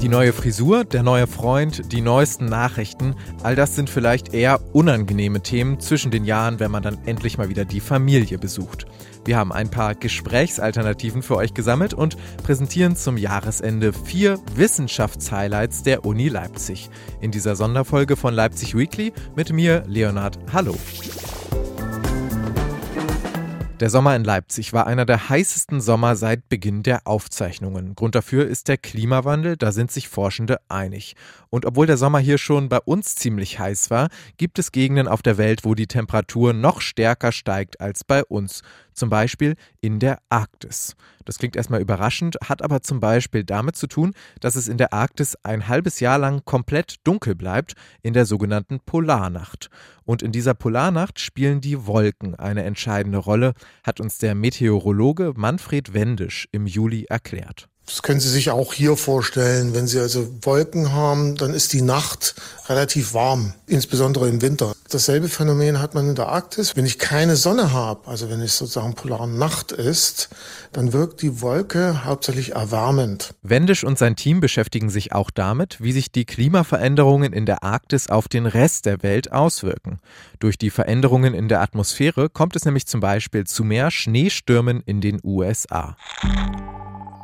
Die neue Frisur, der neue Freund, die neuesten Nachrichten, all das sind vielleicht eher unangenehme Themen zwischen den Jahren, wenn man dann endlich mal wieder die Familie besucht. Wir haben ein paar Gesprächsalternativen für euch gesammelt und präsentieren zum Jahresende vier Wissenschaftshighlights der Uni Leipzig. In dieser Sonderfolge von Leipzig Weekly mit mir, Leonhard. Hallo. Der Sommer in Leipzig war einer der heißesten Sommer seit Beginn der Aufzeichnungen. Grund dafür ist der Klimawandel, da sind sich Forschende einig. Und obwohl der Sommer hier schon bei uns ziemlich heiß war, gibt es Gegenden auf der Welt, wo die Temperatur noch stärker steigt als bei uns. Zum Beispiel in der Arktis. Das klingt erstmal überraschend, hat aber zum Beispiel damit zu tun, dass es in der Arktis ein halbes Jahr lang komplett dunkel bleibt, in der sogenannten Polarnacht. Und in dieser Polarnacht spielen die Wolken eine entscheidende Rolle, hat uns der Meteorologe Manfred Wendisch im Juli erklärt. Das können Sie sich auch hier vorstellen. Wenn Sie also Wolken haben, dann ist die Nacht relativ warm, insbesondere im Winter. Dasselbe Phänomen hat man in der Arktis. Wenn ich keine Sonne habe, also wenn es sozusagen polare Nacht ist, dann wirkt die Wolke hauptsächlich erwärmend. Wendisch und sein Team beschäftigen sich auch damit, wie sich die Klimaveränderungen in der Arktis auf den Rest der Welt auswirken. Durch die Veränderungen in der Atmosphäre kommt es nämlich zum Beispiel zu mehr Schneestürmen in den USA.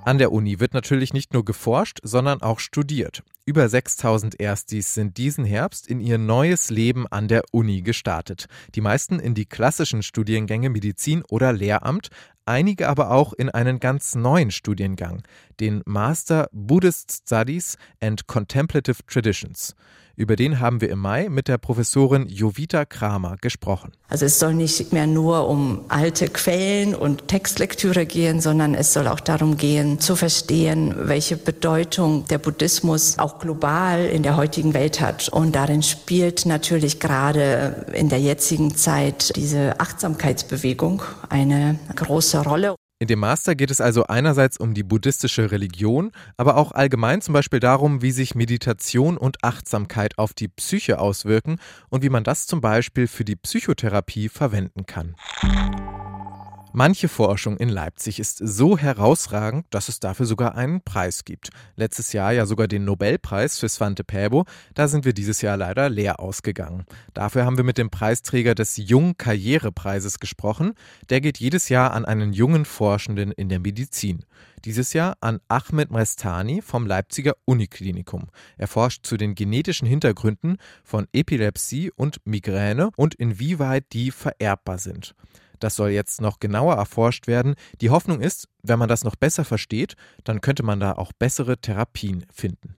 An der Uni wird natürlich nicht nur geforscht, sondern auch studiert. Über 6000 Erstis sind diesen Herbst in ihr neues Leben an der Uni gestartet. Die meisten in die klassischen Studiengänge Medizin oder Lehramt, einige aber auch in einen ganz neuen Studiengang, den Master Buddhist Studies and Contemplative Traditions. Über den haben wir im Mai mit der Professorin Jovita Kramer gesprochen. Also es soll nicht mehr nur um alte Quellen und Textlektüre gehen, sondern es soll auch darum gehen, zu verstehen, welche Bedeutung der Buddhismus auch global in der heutigen Welt hat. Und darin spielt natürlich gerade in der jetzigen Zeit diese Achtsamkeitsbewegung eine große Rolle. In dem Master geht es also einerseits um die buddhistische Religion, aber auch allgemein zum Beispiel darum, wie sich Meditation und Achtsamkeit auf die Psyche auswirken und wie man das zum Beispiel für die Psychotherapie verwenden kann. Manche Forschung in Leipzig ist so herausragend, dass es dafür sogar einen Preis gibt. Letztes Jahr ja sogar den Nobelpreis für Svante Pääbo. Da sind wir dieses Jahr leider leer ausgegangen. Dafür haben wir mit dem Preisträger des Jung Karrierepreises gesprochen. Der geht jedes Jahr an einen jungen Forschenden in der Medizin. Dieses Jahr an Ahmed Mrestani vom Leipziger Uniklinikum. Er forscht zu den genetischen Hintergründen von Epilepsie und Migräne und inwieweit die vererbbar sind. Das soll jetzt noch genauer erforscht werden. Die Hoffnung ist, wenn man das noch besser versteht, dann könnte man da auch bessere Therapien finden.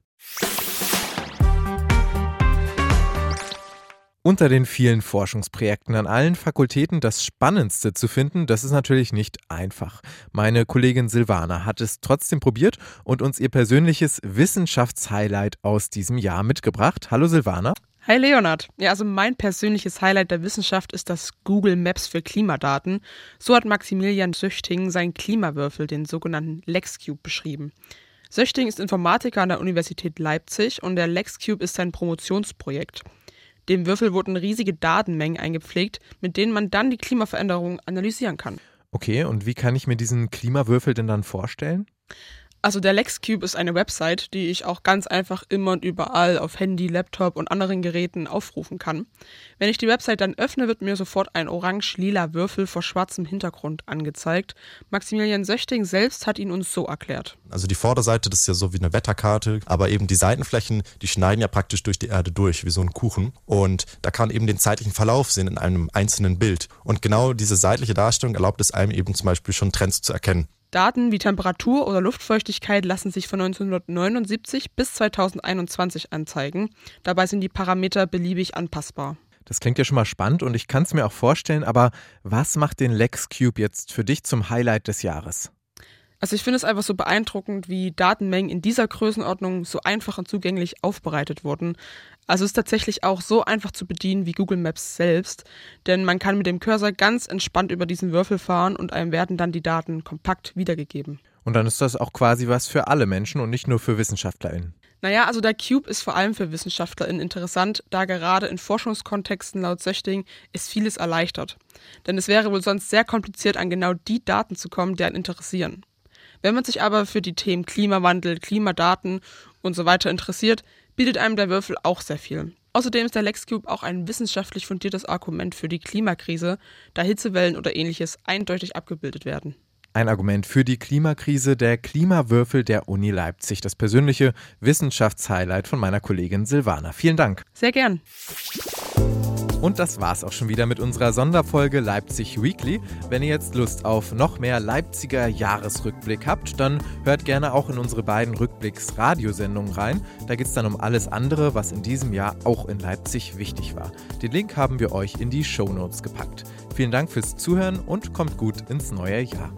Unter den vielen Forschungsprojekten an allen Fakultäten das Spannendste zu finden, das ist natürlich nicht einfach. Meine Kollegin Silvana hat es trotzdem probiert und uns ihr persönliches Wissenschaftshighlight aus diesem Jahr mitgebracht. Hallo Silvana. Hi Leonard. Ja, also mein persönliches Highlight der Wissenschaft ist das Google Maps für Klimadaten. So hat Maximilian Söchting seinen Klimawürfel, den sogenannten LexCube, beschrieben. Söchting ist Informatiker an der Universität Leipzig und der LexCube ist sein Promotionsprojekt. Dem Würfel wurden riesige Datenmengen eingepflegt, mit denen man dann die Klimaveränderungen analysieren kann. Okay, und wie kann ich mir diesen Klimawürfel denn dann vorstellen? Also der LexCube ist eine Website, die ich auch ganz einfach immer und überall auf Handy, Laptop und anderen Geräten aufrufen kann. Wenn ich die Website dann öffne, wird mir sofort ein orange-lila Würfel vor schwarzem Hintergrund angezeigt. Maximilian Söchting selbst hat ihn uns so erklärt. Also die Vorderseite, das ist ja so wie eine Wetterkarte, aber eben die Seitenflächen, die schneiden ja praktisch durch die Erde durch, wie so ein Kuchen. Und da kann eben den zeitlichen Verlauf sehen in einem einzelnen Bild. Und genau diese seitliche Darstellung erlaubt es einem eben zum Beispiel schon Trends zu erkennen. Daten wie Temperatur oder Luftfeuchtigkeit lassen sich von 1979 bis 2021 anzeigen. Dabei sind die Parameter beliebig anpassbar. Das klingt ja schon mal spannend und ich kann es mir auch vorstellen, aber was macht den LexCube jetzt für dich zum Highlight des Jahres? Also ich finde es einfach so beeindruckend, wie Datenmengen in dieser Größenordnung so einfach und zugänglich aufbereitet wurden. Also es ist tatsächlich auch so einfach zu bedienen wie Google Maps selbst, denn man kann mit dem Cursor ganz entspannt über diesen Würfel fahren und einem werden dann die Daten kompakt wiedergegeben. Und dann ist das auch quasi was für alle Menschen und nicht nur für WissenschaftlerInnen. Naja, also der Cube ist vor allem für WissenschaftlerInnen interessant, da gerade in Forschungskontexten laut Söchting es vieles erleichtert. Denn es wäre wohl sonst sehr kompliziert, an genau die Daten zu kommen, die einen interessieren. Wenn man sich aber für die Themen Klimawandel, Klimadaten und so weiter interessiert, bietet einem der Würfel auch sehr viel. Außerdem ist der LexCube auch ein wissenschaftlich fundiertes Argument für die Klimakrise, da Hitzewellen oder ähnliches eindeutig abgebildet werden. Ein Argument für die Klimakrise, der Klimawürfel der Uni Leipzig. Das persönliche Wissenschaftshighlight von meiner Kollegin Silvana. Vielen Dank. Sehr gern. Und das war's auch schon wieder mit unserer Sonderfolge Leipzig Weekly. Wenn ihr jetzt Lust auf noch mehr Leipziger Jahresrückblick habt, dann hört gerne auch in unsere beiden Rückblicks-Radiosendungen rein. Da geht's dann um alles andere, was in diesem Jahr auch in Leipzig wichtig war. Den Link haben wir euch in die Show Notes gepackt. Vielen Dank fürs Zuhören und kommt gut ins neue Jahr.